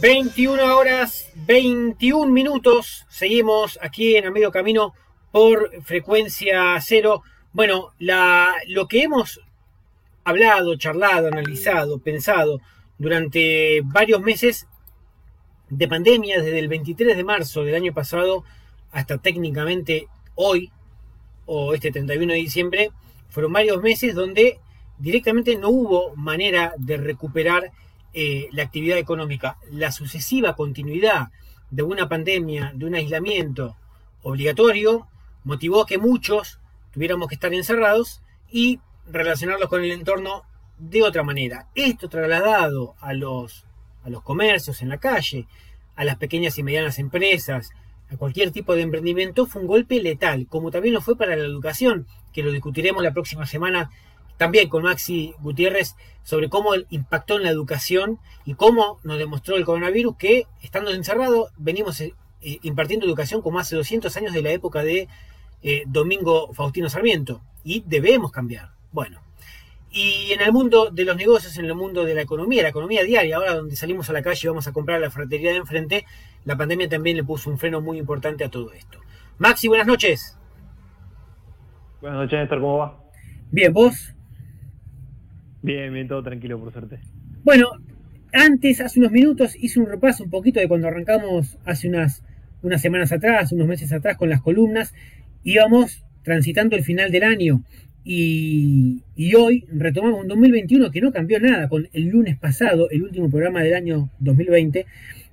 21 horas 21 minutos. Seguimos aquí en el medio camino por frecuencia cero. Bueno, la, lo que hemos hablado, charlado, analizado, pensado durante varios meses de pandemia, desde el 23 de marzo del año pasado hasta técnicamente hoy, o este 31 de diciembre, fueron varios meses donde directamente no hubo manera de recuperar eh, la actividad económica. La sucesiva continuidad de una pandemia, de un aislamiento obligatorio, motivó que muchos tuviéramos que estar encerrados y relacionarlos con el entorno de otra manera. Esto trasladado a los, a los comercios en la calle, a las pequeñas y medianas empresas, a cualquier tipo de emprendimiento, fue un golpe letal, como también lo fue para la educación, que lo discutiremos la próxima semana también con Maxi Gutiérrez sobre cómo impactó en la educación y cómo nos demostró el coronavirus que estando encerrado venimos eh, eh, impartiendo educación como hace 200 años de la época de eh, Domingo Faustino Sarmiento y debemos cambiar. Bueno, y en el mundo de los negocios, en el mundo de la economía, la economía diaria, ahora donde salimos a la calle y vamos a comprar la fratería de enfrente, la pandemia también le puso un freno muy importante a todo esto. Maxi, buenas noches. Buenas noches, Néstor, ¿cómo va? Bien, ¿vos? Bien, bien, todo tranquilo, por suerte. Bueno, antes, hace unos minutos, hice un repaso un poquito de cuando arrancamos hace unas, unas semanas atrás, unos meses atrás con las columnas. Íbamos transitando el final del año y, hoy retomamos un 2021 que no cambió nada con el lunes pasado, el último programa del año 2020.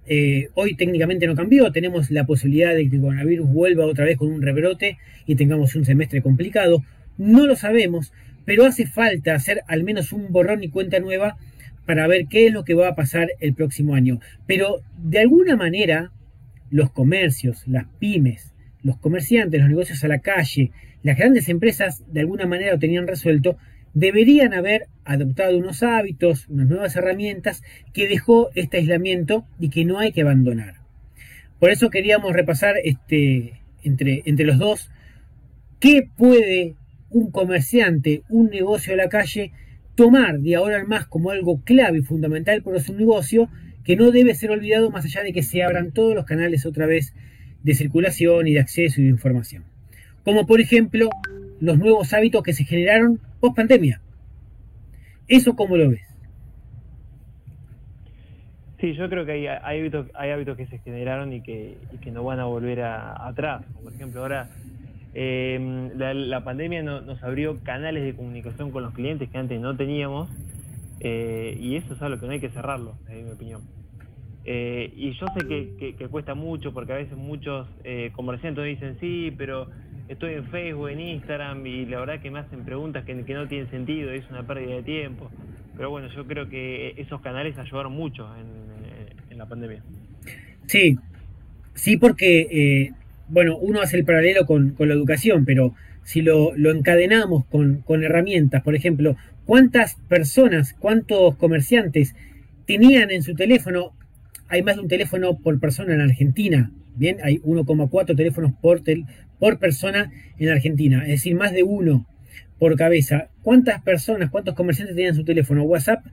Eh, hoy técnicamente no cambió, tenemos la posibilidad de que el coronavirus vuelva otra vez con un rebrote y tengamos un semestre complicado. No lo sabemos, pero hace falta hacer al menos un borrón y cuenta nueva para ver qué es lo que va a pasar el próximo año. Pero de alguna manera, los comercios, las pymes, los comerciantes, los negocios a la calle, las grandes empresas de alguna manera lo tenían resuelto, deberían haber adoptado unos hábitos, unas nuevas herramientas que dejó este aislamiento y que no hay que abandonar. Por eso queríamos repasar este, entre, entre los dos qué puede un comerciante, un negocio a la calle, tomar de ahora en más como algo clave y fundamental para su negocio, que no debe ser olvidado más allá de que se abran todos los canales otra vez de circulación y de acceso y de información. Como por ejemplo los nuevos hábitos que se generaron post pandemia. ¿Eso cómo lo ves? Sí, yo creo que hay, hábitos, hay hábitos que se generaron y que, no van a volver atrás. Por ejemplo, ahora eh, la, pandemia nos abrió canales de comunicación con los clientes que antes no teníamos eh, y eso es algo que no hay que cerrarlo, en mi opinión. Eh, y yo sé que, cuesta mucho porque a veces muchos eh, comerciantes dicen sí, pero estoy en Facebook, en Instagram y la verdad que me hacen preguntas que, no tienen sentido, es una pérdida de tiempo. Pero bueno, yo creo que esos canales ayudaron mucho en la pandemia. Sí, sí porque bueno, uno hace el paralelo con, la educación, pero si lo, encadenamos con, herramientas, por ejemplo, ¿cuántas personas, cuántos comerciantes tenían en su teléfono? Hay más de un teléfono por persona en Argentina, ¿bien? Hay 1,4 teléfonos por, por persona en Argentina, es decir, más de uno por cabeza. ¿Cuántas personas, cuántos comerciantes tenían su teléfono WhatsApp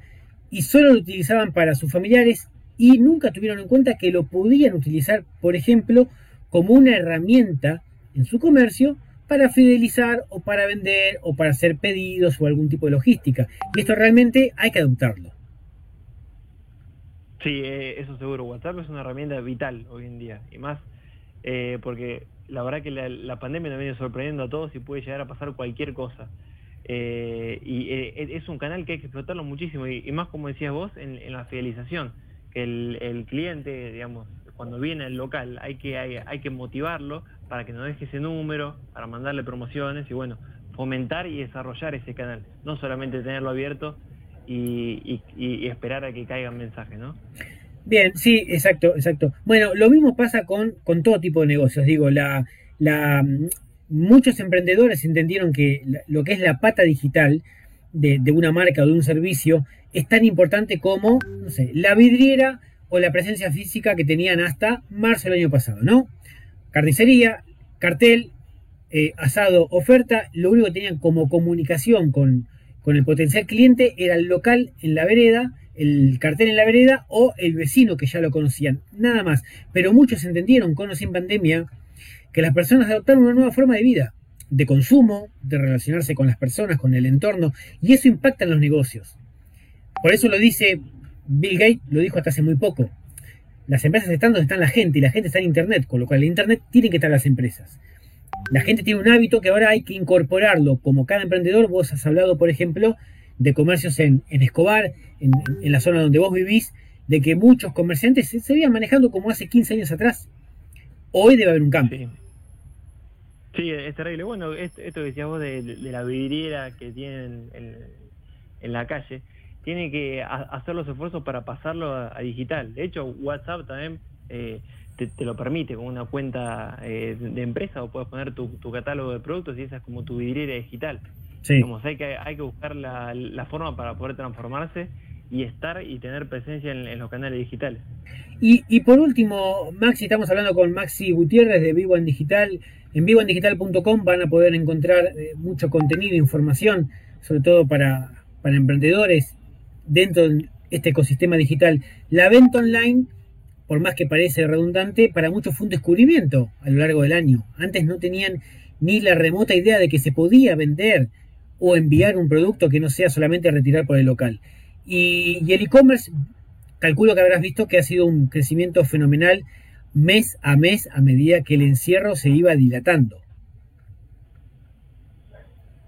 y solo lo utilizaban para sus familiares y nunca tuvieron en cuenta que lo podían utilizar, por ejemplo, como una herramienta en su comercio para fidelizar o para vender o para hacer pedidos o algún tipo de logística. Y esto realmente hay que adoptarlo. Sí, eh, eso seguro. WhatsApp es una herramienta vital hoy en día. Y más eh, porque la verdad que la, pandemia nos viene sorprendiendo a todos y puede llegar a pasar cualquier cosa. Eh, y es un canal que hay que explotarlo muchísimo. Y, más como decías vos, en, la fidelización. Que el, el cliente, digamos, cuando viene al local hay que, hay, que motivarlo para que no deje ese número, para mandarle promociones y bueno, fomentar y desarrollar ese canal, no solamente tenerlo abierto y, esperar a que caigan mensajes, ¿no? Bien, sí, exacto, exacto. Bueno, lo mismo pasa con, con todo tipo de negocios. Digo, la, la, muchos emprendedores entendieron que lo que es la pata digital de, de, una marca o de un servicio es tan importante como, no sé, la vidriera o la presencia física que tenían hasta marzo del año pasado, ¿no? Carnicería, cartel, eh, asado, oferta, lo único que tenían como comunicación con, el potencial cliente era el local en la vereda el cartel en la vereda o el vecino que ya lo conocían, nada más. Pero muchos entendieron con o sin pandemia que las personas adoptaron una nueva forma de vida, de consumo, de relacionarse con las personas, con el entorno, y eso impacta en los negocios. Por eso lo dice Bill Gates, lo dijo hasta hace muy poco. Las empresas están donde están la gente y la gente está en Internet, con lo cual en Internet tienen que estar las empresas. La gente tiene un hábito que ahora hay que incorporarlo. Como cada emprendedor, vos has hablado, por ejemplo, de comercios en, Escobar, en, la zona donde vos vivís, de que muchos comerciantes se, se manejando como hace 15 años atrás. Hoy debe haber un cambio. Sí, es terrible. Bueno, esto, que decías vos de, la vidriera que tienen en, la calle, tiene que hacer los esfuerzos para pasarlo a, digital. De hecho, WhatsApp también eh, te, lo permite con una cuenta eh, de empresa o puedes poner tu, catálogo de productos y esa es como tu vidriera digital. Sí. Como hay que, hay que buscar la, forma para poder transformarse y estar y tener presencia en, los canales digitales. Y, y, por último, Maxi, estamos hablando con Maxi Gutiérrez de Vivo en Digital. En vivoendigital.com van a poder encontrar eh, mucho contenido, información, sobre todo para, para emprendedores dentro de este ecosistema digital. La venta online por más que parece redundante, para muchos fue un descubrimiento a lo largo del año. Antes no tenían ni la remota idea de que se podía vender o enviar un producto que no sea solamente retirar por el local. Y, el e-commerce, calculo que habrás visto que ha sido un crecimiento fenomenal mes a mes a medida que el encierro se iba dilatando.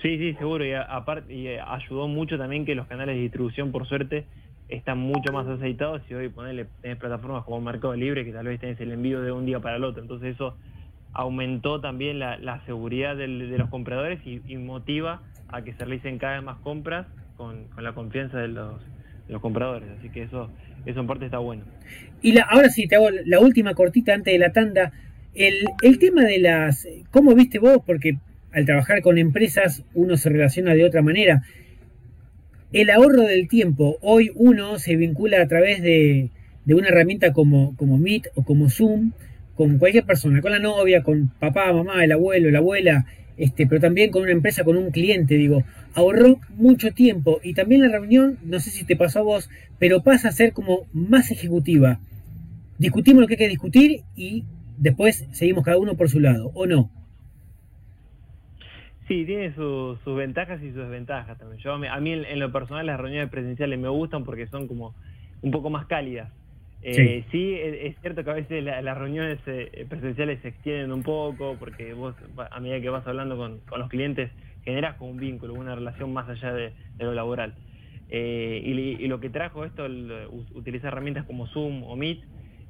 Sí, sí, seguro. Y, aparte, y eh, ayudó mucho también que los canales de distribución, por suerte, están mucho más aceitados y hoy ponerle tenés plataformas como Mercado Libre que tal vez tenés el envío de un día para el otro. Entonces eso aumentó también la, seguridad de los compradores y, motiva a que se realicen cada vez más compras con, la confianza de los, compradores. Así que eso, eso en parte está bueno. Y la, ahora sí, te hago la última cortita antes de la tanda. El, el tema de las... ¿Cómo viste vos? Porque al trabajar con empresas uno se relaciona de otra manera el ahorro del tiempo. Hoy uno se vincula a través de, una herramienta como, como Meet o como Zoom con cualquier persona, con la novia, con papá, mamá, el abuelo, la abuela, este, pero también con una empresa, con un cliente, digo, ahorró mucho tiempo y también la reunión, no sé si te pasó a vos, pero pasa a ser como más ejecutiva. Discutimos lo que hay que discutir y después seguimos cada uno por su lado, ¿o no? Sí, tiene sus ventajas y sus desventajas también. Yo, a mí, en, lo personal las reuniones presenciales me gustan porque son como un poco más cálidas. Eh, sí, es, cierto que a veces las reuniones eh, presenciales se extienden un poco porque vos a medida que vas hablando con, los clientes generas como un vínculo, una relación más allá de, lo laboral. Eh, y, lo que trajo esto, utilizar herramientas como Zoom o Meet,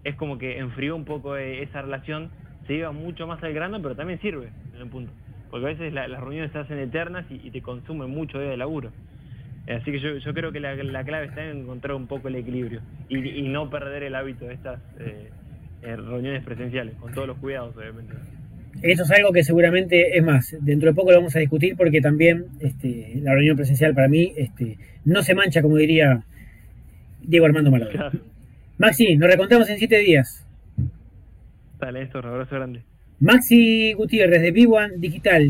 es como que enfrió un poco esa relación, se iba mucho más al grano, pero también sirve en un punto porque a veces las reuniones se hacen eternas y, te consumen mucho de laburo. Así que yo, creo que la, clave está en encontrar un poco el equilibrio y, no perder el hábito de estas eh, eh, reuniones presenciales, con todos los cuidados, obviamente. Eso es algo que seguramente es más. Dentro de poco lo vamos a discutir porque también este, la reunión presencial para mí este, no se mancha, como diría Diego Armando Maradona. Maxi, nos recontamos en siete días. Dale, esto, un abrazo grande. Maxi Gutiérrez de Vivan Digital.